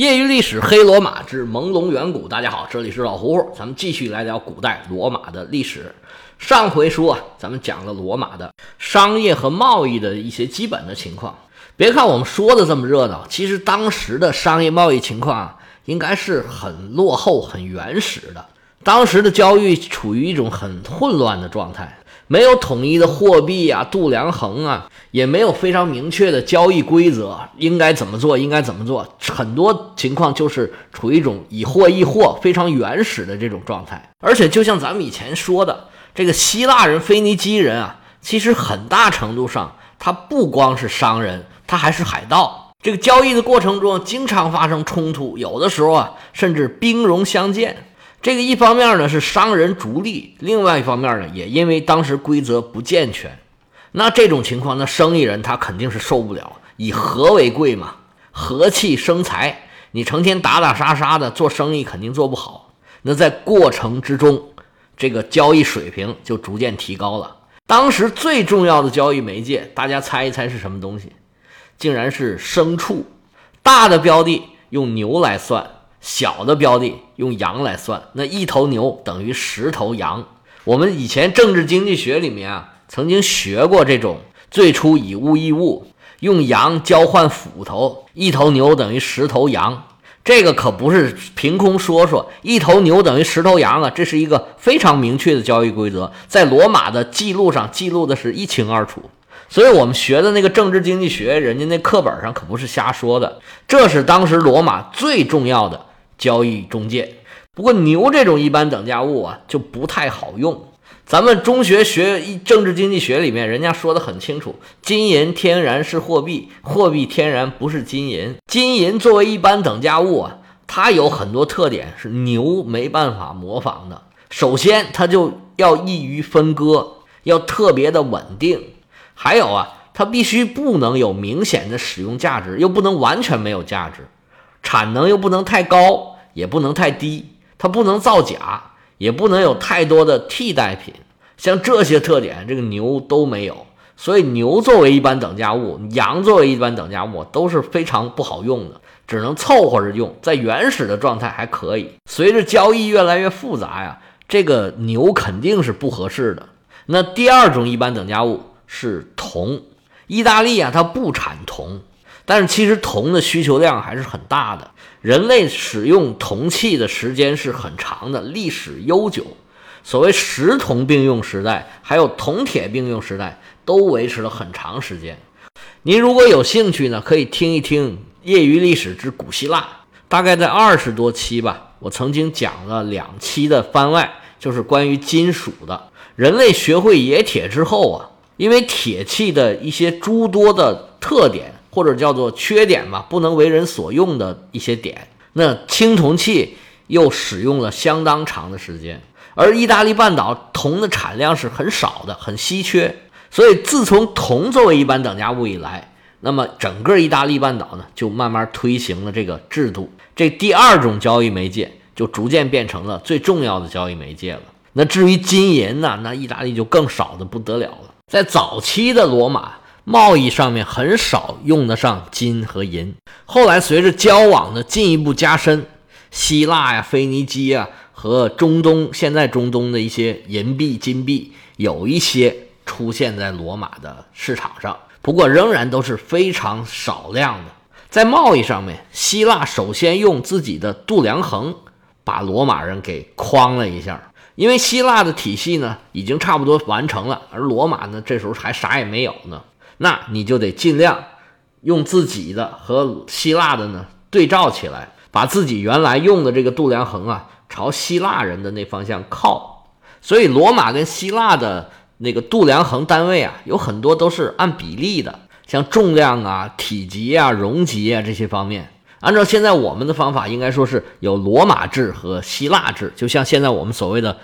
业余历史：黑罗马之朦胧远古。大家好，这里是老胡胡，咱们继续来聊古代罗马的历史。上回书啊，咱们讲了罗马的商业和贸易的一些基本的情况。别看我们说的这么热闹，其实当时的商业贸易情况啊，应该是很落后、很原始的。当时的交易处于一种很混乱的状态。没有统一的货币啊，度量衡啊，也没有非常明确的交易规则，应该怎么做，应该怎么做，很多情况就是处于一种以货易货、非常原始的这种状态。而且，就像咱们以前说的，这个希腊人、腓尼基人啊，其实很大程度上，他不光是商人，他还是海盗。这个交易的过程中，经常发生冲突，有的时候啊，甚至兵戎相见。这个一方面呢是商人逐利，另外一方面呢也因为当时规则不健全，那这种情况，那生意人他肯定是受不了。以和为贵嘛，和气生财。你成天打打杀杀的做生意，肯定做不好。那在过程之中，这个交易水平就逐渐提高了。当时最重要的交易媒介，大家猜一猜是什么东西？竟然是牲畜。大的标的用牛来算。小的标的用羊来算，那一头牛等于十头羊。我们以前政治经济学里面啊，曾经学过这种最初以物易物，用羊交换斧头，一头牛等于十头羊。这个可不是凭空说说，一头牛等于十头羊啊，这是一个非常明确的交易规则，在罗马的记录上记录的是一清二楚。所以我们学的那个政治经济学，人家那课本上可不是瞎说的，这是当时罗马最重要的。交易中介，不过牛这种一般等价物啊就不太好用。咱们中学学政治经济学里面，人家说的很清楚：金银天然是货币，货币天然不是金银。金银作为一般等价物啊，它有很多特点是牛没办法模仿的。首先，它就要易于分割，要特别的稳定。还有啊，它必须不能有明显的使用价值，又不能完全没有价值。产能又不能太高，也不能太低，它不能造假，也不能有太多的替代品。像这些特点，这个牛都没有。所以，牛作为一般等价物，羊作为一般等价物，都是非常不好用的，只能凑合着用。在原始的状态还可以，随着交易越来越复杂呀，这个牛肯定是不合适的。那第二种一般等价物是铜，意大利啊，它不产铜。但是其实铜的需求量还是很大的，人类使用铜器的时间是很长的，历史悠久。所谓石铜并用时代，还有铜铁并用时代，都维持了很长时间。您如果有兴趣呢，可以听一听《业余历史之古希腊》，大概在二十多期吧。我曾经讲了两期的番外，就是关于金属的。人类学会冶铁之后啊，因为铁器的一些诸多的特点。或者叫做缺点吧，不能为人所用的一些点。那青铜器又使用了相当长的时间，而意大利半岛铜的产量是很少的，很稀缺。所以自从铜作为一般等价物以来，那么整个意大利半岛呢，就慢慢推行了这个制度。这第二种交易媒介就逐渐变成了最重要的交易媒介了。那至于金银呢，那意大利就更少的不得了了。在早期的罗马。贸易上面很少用得上金和银，后来随着交往的进一步加深，希腊呀、腓尼基啊和中东现在中东的一些银币、金币，有一些出现在罗马的市场上，不过仍然都是非常少量的。在贸易上面，希腊首先用自己的度量衡把罗马人给框了一下，因为希腊的体系呢已经差不多完成了，而罗马呢这时候还啥也没有呢。那你就得尽量用自己的和希腊的呢对照起来，把自己原来用的这个度量衡啊朝希腊人的那方向靠。所以罗马跟希腊的那个度量衡单位啊，有很多都是按比例的，像重量啊、体积啊、容积啊这些方面。按照现在我们的方法，应该说是有罗马制和希腊制，就像现在我们所谓的。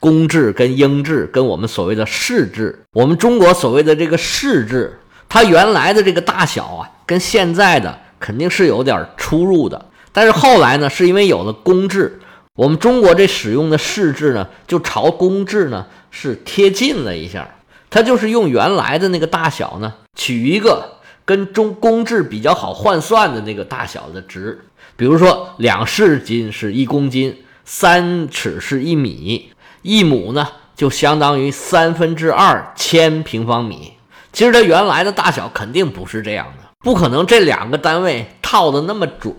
公制跟英制跟我们所谓的市制，我们中国所谓的这个市制，它原来的这个大小啊，跟现在的肯定是有点出入的。但是后来呢，是因为有了公制，我们中国这使用的市制呢，就朝公制呢是贴近了一下。它就是用原来的那个大小呢，取一个跟中公制比较好换算的那个大小的值。比如说，两市斤是一公斤，三尺是一米，一亩呢就相当于三分之二千平方米。其实它原来的大小肯定不是这样的，不可能这两个单位套的那么准。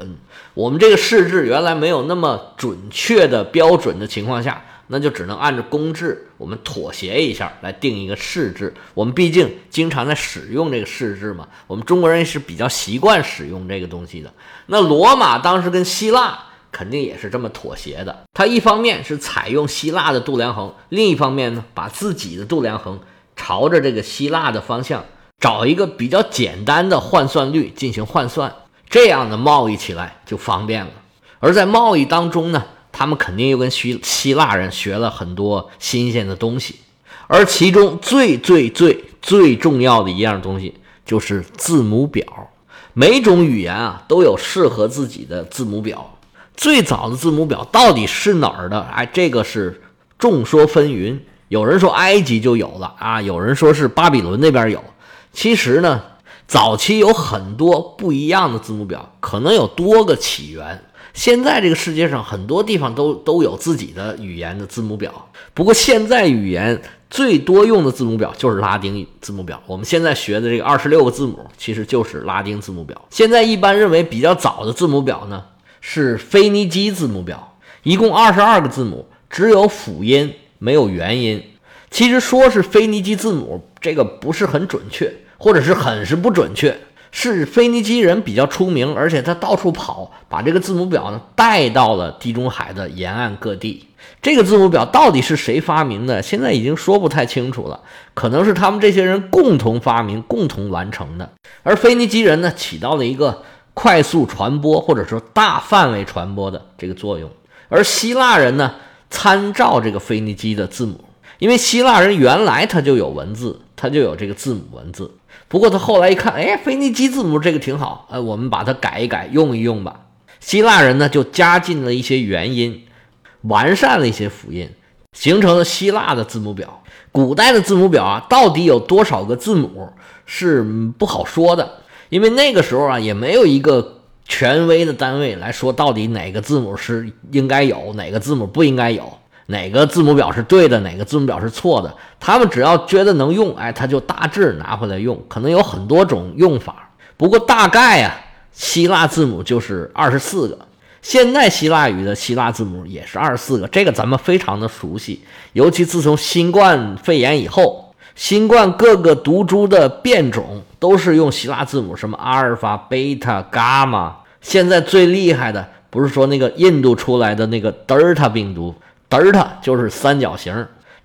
我们这个市制原来没有那么准确的标准的情况下。那就只能按照公制，我们妥协一下来定一个市制。我们毕竟经常在使用这个市制嘛，我们中国人是比较习惯使用这个东西的。那罗马当时跟希腊肯定也是这么妥协的。他一方面是采用希腊的度量衡，另一方面呢，把自己的度量衡朝着这个希腊的方向，找一个比较简单的换算率进行换算，这样的贸易起来就方便了。而在贸易当中呢。他们肯定又跟希希腊人学了很多新鲜的东西，而其中最最最最重要的一样东西就是字母表。每种语言啊都有适合自己的字母表。最早的字母表到底是哪儿的？哎，这个是众说纷纭。有人说埃及就有了啊，有人说是巴比伦那边有。其实呢，早期有很多不一样的字母表，可能有多个起源。现在这个世界上很多地方都都有自己的语言的字母表，不过现在语言最多用的字母表就是拉丁字母表。我们现在学的这个二十六个字母其实就是拉丁字母表。现在一般认为比较早的字母表呢是腓尼基字母表，一共二十二个字母，只有辅音没有元音。其实说是腓尼基字母，这个不是很准确，或者是很是不准确。是腓尼基人比较出名，而且他到处跑，把这个字母表呢带到了地中海的沿岸各地。这个字母表到底是谁发明的？现在已经说不太清楚了，可能是他们这些人共同发明、共同完成的。而腓尼基人呢，起到了一个快速传播或者说大范围传播的这个作用。而希腊人呢，参照这个腓尼基的字母，因为希腊人原来他就有文字，他就有这个字母文字。不过他后来一看，哎，腓尼基字母这个挺好，哎，我们把它改一改，用一用吧。希腊人呢就加进了一些元音，完善了一些辅音，形成了希腊的字母表。古代的字母表啊，到底有多少个字母是不好说的，因为那个时候啊也没有一个权威的单位来说到底哪个字母是应该有，哪个字母不应该有。哪个字母表是对的，哪个字母表是错的？他们只要觉得能用，哎，他就大致拿回来用。可能有很多种用法，不过大概啊，希腊字母就是二十四个。现在希腊语的希腊字母也是二十四个，这个咱们非常的熟悉。尤其自从新冠肺炎以后，新冠各个毒株的变种都是用希腊字母，什么阿尔法、贝塔、伽马。现在最厉害的不是说那个印度出来的那个德尔塔病毒。德尔塔就是三角形，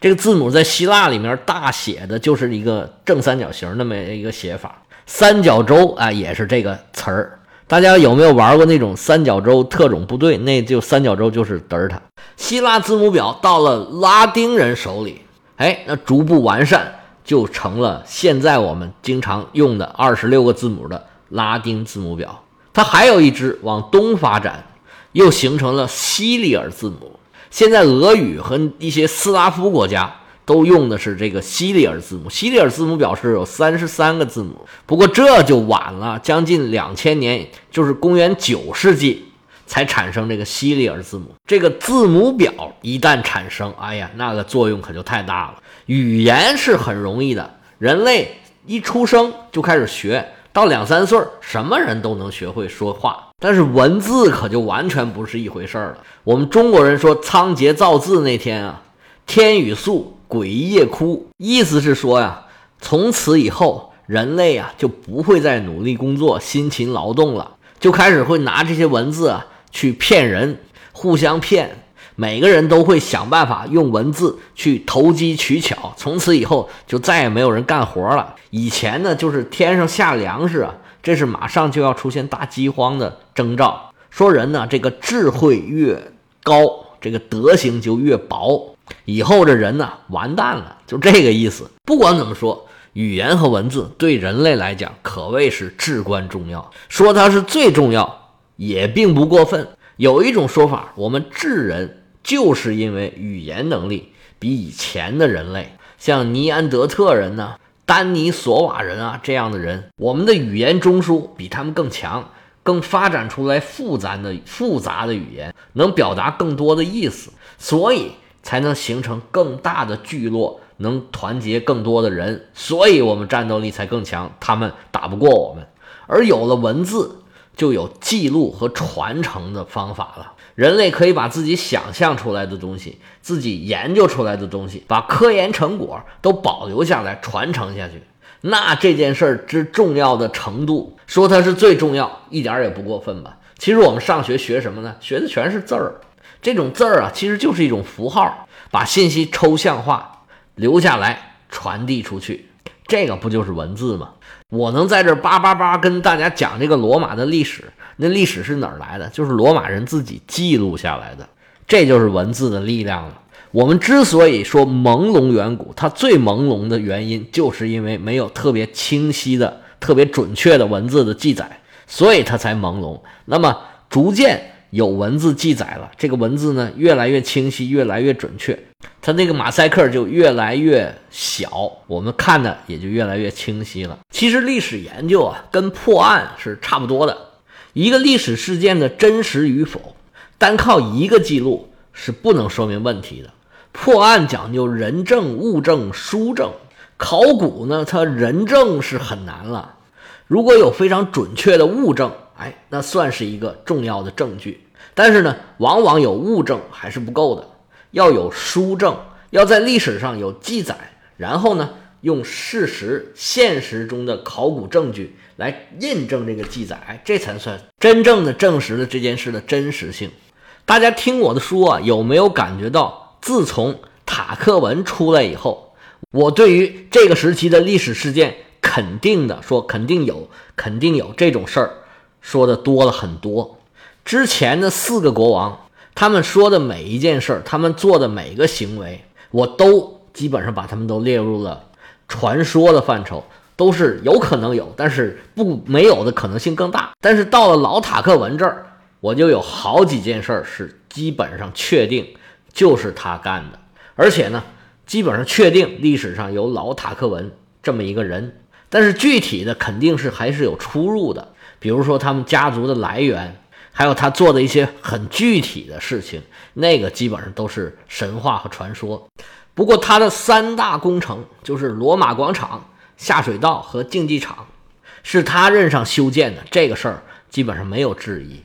这个字母在希腊里面大写的就是一个正三角形那么一个写法。三角洲啊，也是这个词儿。大家有没有玩过那种三角洲特种部队？那就三角洲就是德尔塔。希腊字母表到了拉丁人手里，哎，那逐步完善，就成了现在我们经常用的二十六个字母的拉丁字母表。它还有一支往东发展，又形成了西里尔字母。现在俄语和一些斯拉夫国家都用的是这个西里尔字母。西里尔字母表示有三十三个字母，不过这就晚了，将近两千年，就是公元九世纪才产生这个西里尔字母。这个字母表一旦产生，哎呀，那个作用可就太大了。语言是很容易的，人类一出生就开始学，到两三岁，什么人都能学会说话。但是文字可就完全不是一回事儿了。我们中国人说仓颉造字那天啊，天雨粟，鬼夜哭，意思是说呀，从此以后人类啊就不会再努力工作、辛勤劳动了，就开始会拿这些文字啊去骗人，互相骗。每个人都会想办法用文字去投机取巧。从此以后就再也没有人干活了。以前呢，就是天上下粮食啊。这是马上就要出现大饥荒的征兆。说人呢，这个智慧越高，这个德行就越薄，以后这人呢完蛋了，就这个意思。不管怎么说，语言和文字对人类来讲可谓是至关重要。说它是最重要，也并不过分。有一种说法，我们智人就是因为语言能力比以前的人类，像尼安德特人呢。丹尼索瓦人啊，这样的人，我们的语言中枢比他们更强，更发展出来复杂的复杂的语言，能表达更多的意思，所以才能形成更大的聚落，能团结更多的人，所以我们战斗力才更强，他们打不过我们。而有了文字，就有记录和传承的方法了。人类可以把自己想象出来的东西，自己研究出来的东西，把科研成果都保留下来，传承下去。那这件事儿之重要的程度，说它是最重要，一点也不过分吧？其实我们上学学什么呢？学的全是字儿。这种字儿啊，其实就是一种符号，把信息抽象化，留下来，传递出去。这个不就是文字吗？我能在这叭叭叭跟大家讲这个罗马的历史，那历史是哪儿来的？就是罗马人自己记录下来的。这就是文字的力量了。我们之所以说朦胧远古，它最朦胧的原因，就是因为没有特别清晰的、特别准确的文字的记载，所以它才朦胧。那么逐渐有文字记载了，这个文字呢越来越清晰，越来越准确，它那个马赛克就越来越小，我们看的也就越来越清晰了。其实历史研究啊，跟破案是差不多的。一个历史事件的真实与否，单靠一个记录是不能说明问题的。破案讲究人证、物证、书证，考古呢，它人证是很难了。如果有非常准确的物证，哎，那算是一个重要的证据。但是呢，往往有物证还是不够的，要有书证，要在历史上有记载，然后呢，用事实、现实中的考古证据来印证这个记载，这才算真正的证实了这件事的真实性。大家听我的书啊，有没有感觉到？自从塔克文出来以后，我对于这个时期的历史事件，肯定的说，肯定有，肯定有这种事儿，说的多了很多。之前的四个国王，他们说的每一件事儿，他们做的每个行为，我都基本上把他们都列入了传说的范畴，都是有可能有，但是不没有的可能性更大。但是到了老塔克文这儿，我就有好几件事儿是基本上确定。就是他干的，而且呢，基本上确定历史上有老塔克文这么一个人，但是具体的肯定是还是有出入的。比如说他们家族的来源，还有他做的一些很具体的事情，那个基本上都是神话和传说。不过他的三大工程就是罗马广场、下水道和竞技场，是他任上修建的，这个事儿基本上没有质疑。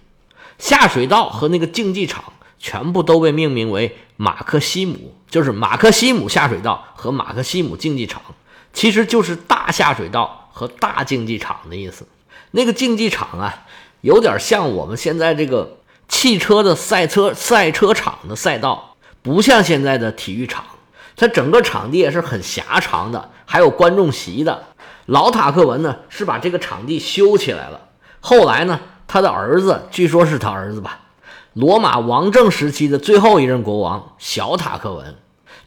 下水道和那个竞技场。全部都被命名为马克西姆，就是马克西姆下水道和马克西姆竞技场，其实就是大下水道和大竞技场的意思。那个竞技场啊，有点像我们现在这个汽车的赛车赛车场的赛道，不像现在的体育场。它整个场地也是很狭长的，还有观众席的。老塔克文呢是把这个场地修起来了，后来呢，他的儿子，据说是他儿子吧。罗马王政时期的最后一任国王小塔克文，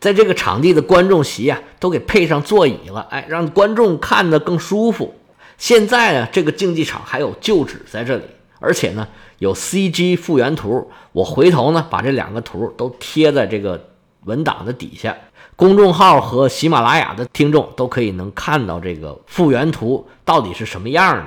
在这个场地的观众席啊，都给配上座椅了，哎，让观众看得更舒服。现在呢，这个竞技场还有旧址在这里，而且呢，有 CG 复原图。我回头呢，把这两个图都贴在这个文档的底下，公众号和喜马拉雅的听众都可以能看到这个复原图到底是什么样的。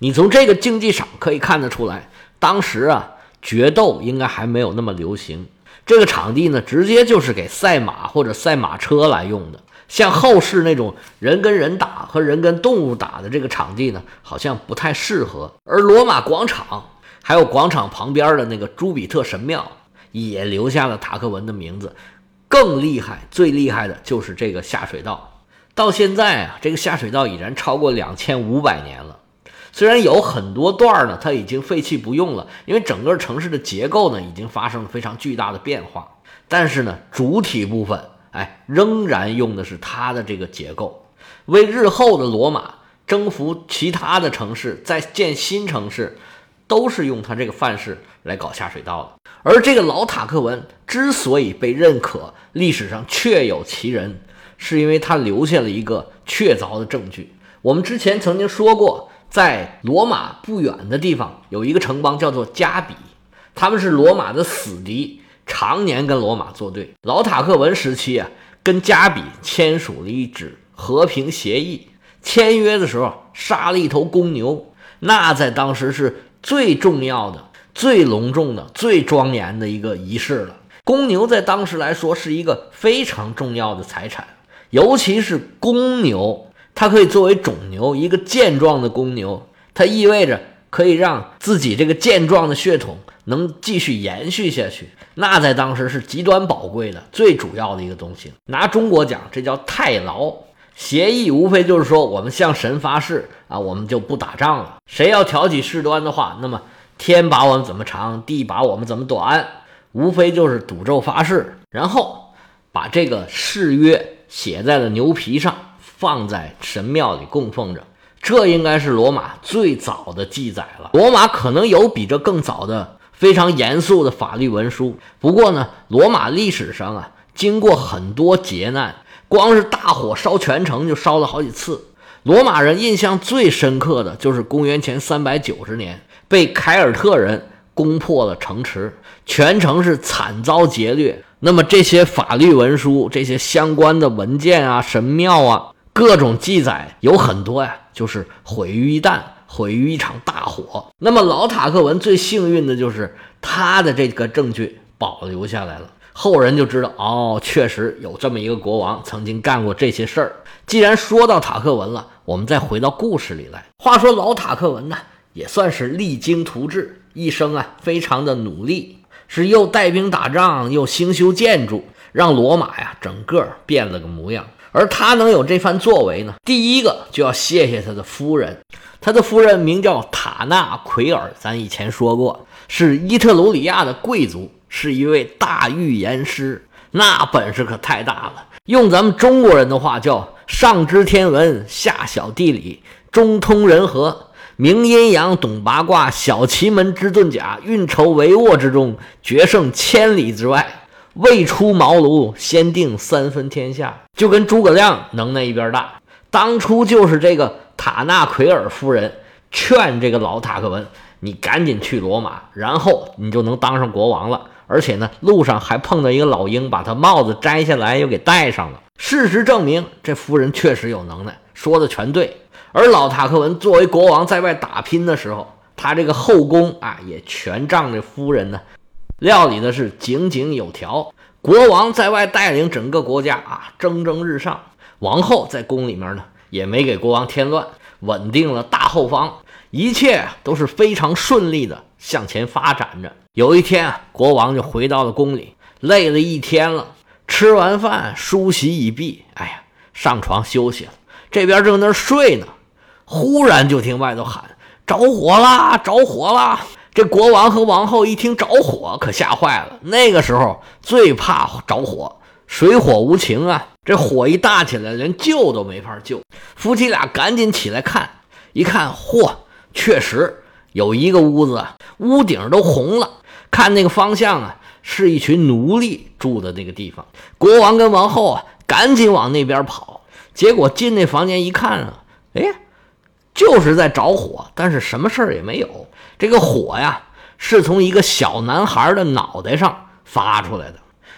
你从这个竞技场可以看得出来，当时啊。决斗应该还没有那么流行，这个场地呢，直接就是给赛马或者赛马车来用的。像后世那种人跟人打和人跟动物打的这个场地呢，好像不太适合。而罗马广场还有广场旁边的那个朱比特神庙，也留下了塔克文的名字。更厉害、最厉害的就是这个下水道，到现在啊，这个下水道已然超过两千五百年了。虽然有很多段呢，它已经废弃不用了，因为整个城市的结构呢已经发生了非常巨大的变化。但是呢，主体部分，哎，仍然用的是它的这个结构，为日后的罗马征服其他的城市，再建新城市，都是用它这个范式来搞下水道的。而这个老塔克文之所以被认可，历史上确有其人，是因为它留下了一个确凿的证据。我们之前曾经说过。在罗马不远的地方有一个城邦叫做加比，他们是罗马的死敌，常年跟罗马作对。老塔克文时期啊，跟加比签署了一纸和平协议。签约的时候杀了一头公牛，那在当时是最重要的、最隆重的、最庄严的一个仪式了。公牛在当时来说是一个非常重要的财产，尤其是公牛，它可以作为种牛，一个健壮的公牛，它意味着可以让自己这个健壮的血统能继续延续下去。那在当时是极端宝贵的、最主要的一个东西。拿中国讲，这叫太牢。协议无非就是说，我们向神发誓啊，我们就不打仗了。谁要挑起事端的话，那么天把我们怎么长，地把我们怎么短，无非就是赌咒发誓，然后把这个誓约写在了牛皮上，放在神庙里供奉着。这应该是罗马最早的记载了。罗马可能有比这更早的非常严肃的法律文书，不过呢，罗马历史上啊，经过很多劫难。光是大火烧全城就烧了好几次。罗马人印象最深刻的就是公元前三百九十年被凯尔特人攻破了城池，全城是惨遭劫掠。那么这些法律文书、这些相关的文件啊、神庙啊，各种记载有很多呀，就是毁于一旦，毁于一场大火。那么老塔克文最幸运的就是他的这个证据保留下来了。后人就知道哦，确实有这么一个国王曾经干过这些事儿。既然说到塔克文了，我们再回到故事里来。话说老塔克文呢，也算是励精图治，一生啊非常的努力，是又带兵打仗，又兴修建筑，让罗马呀整个变了个模样。而他能有这番作为呢，第一个就要谢谢他的夫人。他的夫人名叫塔纳奎尔，咱以前说过，是伊特鲁里亚的贵族。是一位大预言师，那本事可太大了。用咱们中国人的话叫“上知天文，下晓地理，中通人和，明阴阳，懂八卦，晓奇门之遁甲，运筹帷幄之中，决胜千里之外。未出茅庐，先定三分天下。”就跟诸葛亮能耐一边大。当初就是这个塔纳奎尔夫人劝这个老塔克文：“你赶紧去罗马，然后你就能当上国王了。”而且呢，路上还碰到一个老鹰，把他帽子摘下来又给戴上了。事实证明，这夫人确实有能耐，说的全对。而老塔克文作为国王在外打拼的时候，他这个后宫啊，也全仗这夫人呢料理的是井井有条。国王在外带领整个国家啊蒸蒸日上，王后在宫里面呢也没给国王添乱，稳定了大后方，一切都是非常顺利的向前发展着。有一天啊，国王就回到了宫里，累了一天了，吃完饭梳洗已毕，哎呀，上床休息了。这边正在那睡呢，忽然就听外头喊：“着火啦！着火啦！”这国王和王后一听着火，可吓坏了。那个时候最怕着火，水火无情啊！这火一大起来，连救都没法救。夫妻俩赶紧起来看，一看，嚯，确实有一个屋子，屋顶都红了。看那个方向啊，是一群奴隶住的那个地方。国王跟王后啊，赶紧往那边跑。结果进那房间一看啊，哎，就是在着火，但是什么事儿也没有。这个火呀，是从一个小男孩的脑袋上发出来的。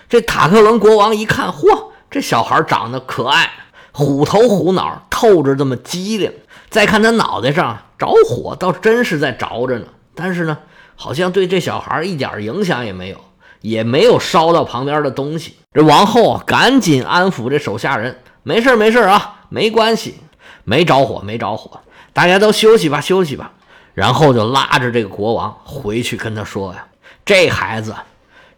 这塔克伦国王一看，嚯，这小孩长得可爱，虎头虎脑，透着这么机灵。再看他脑袋上着火，倒真是在着着呢。但是呢。好像对这小孩一点影响也没有，也没有烧到旁边的东西。这王后赶紧安抚这手下人：“没事没事啊，没关系，没着火，没着火，大家都休息吧，休息吧。”然后就拉着这个国王回去跟他说呀：“这孩子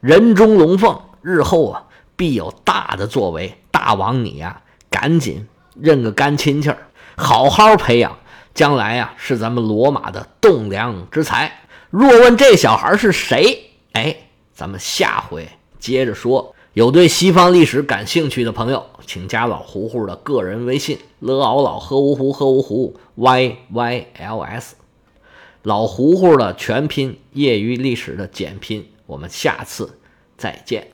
人中龙凤，日后啊必有大的作为。大王你呀，赶紧认个干亲戚儿，好好培养，将来呀是咱们罗马的栋梁之才。”若问这小孩是谁？哎，咱们下回接着说。有对西方历史感兴趣的朋友，请加老胡胡的个人微信：l 敖老喝芜湖喝芜湖 y y l s。老胡胡的全拼，业余历史的简拼。我们下次再见。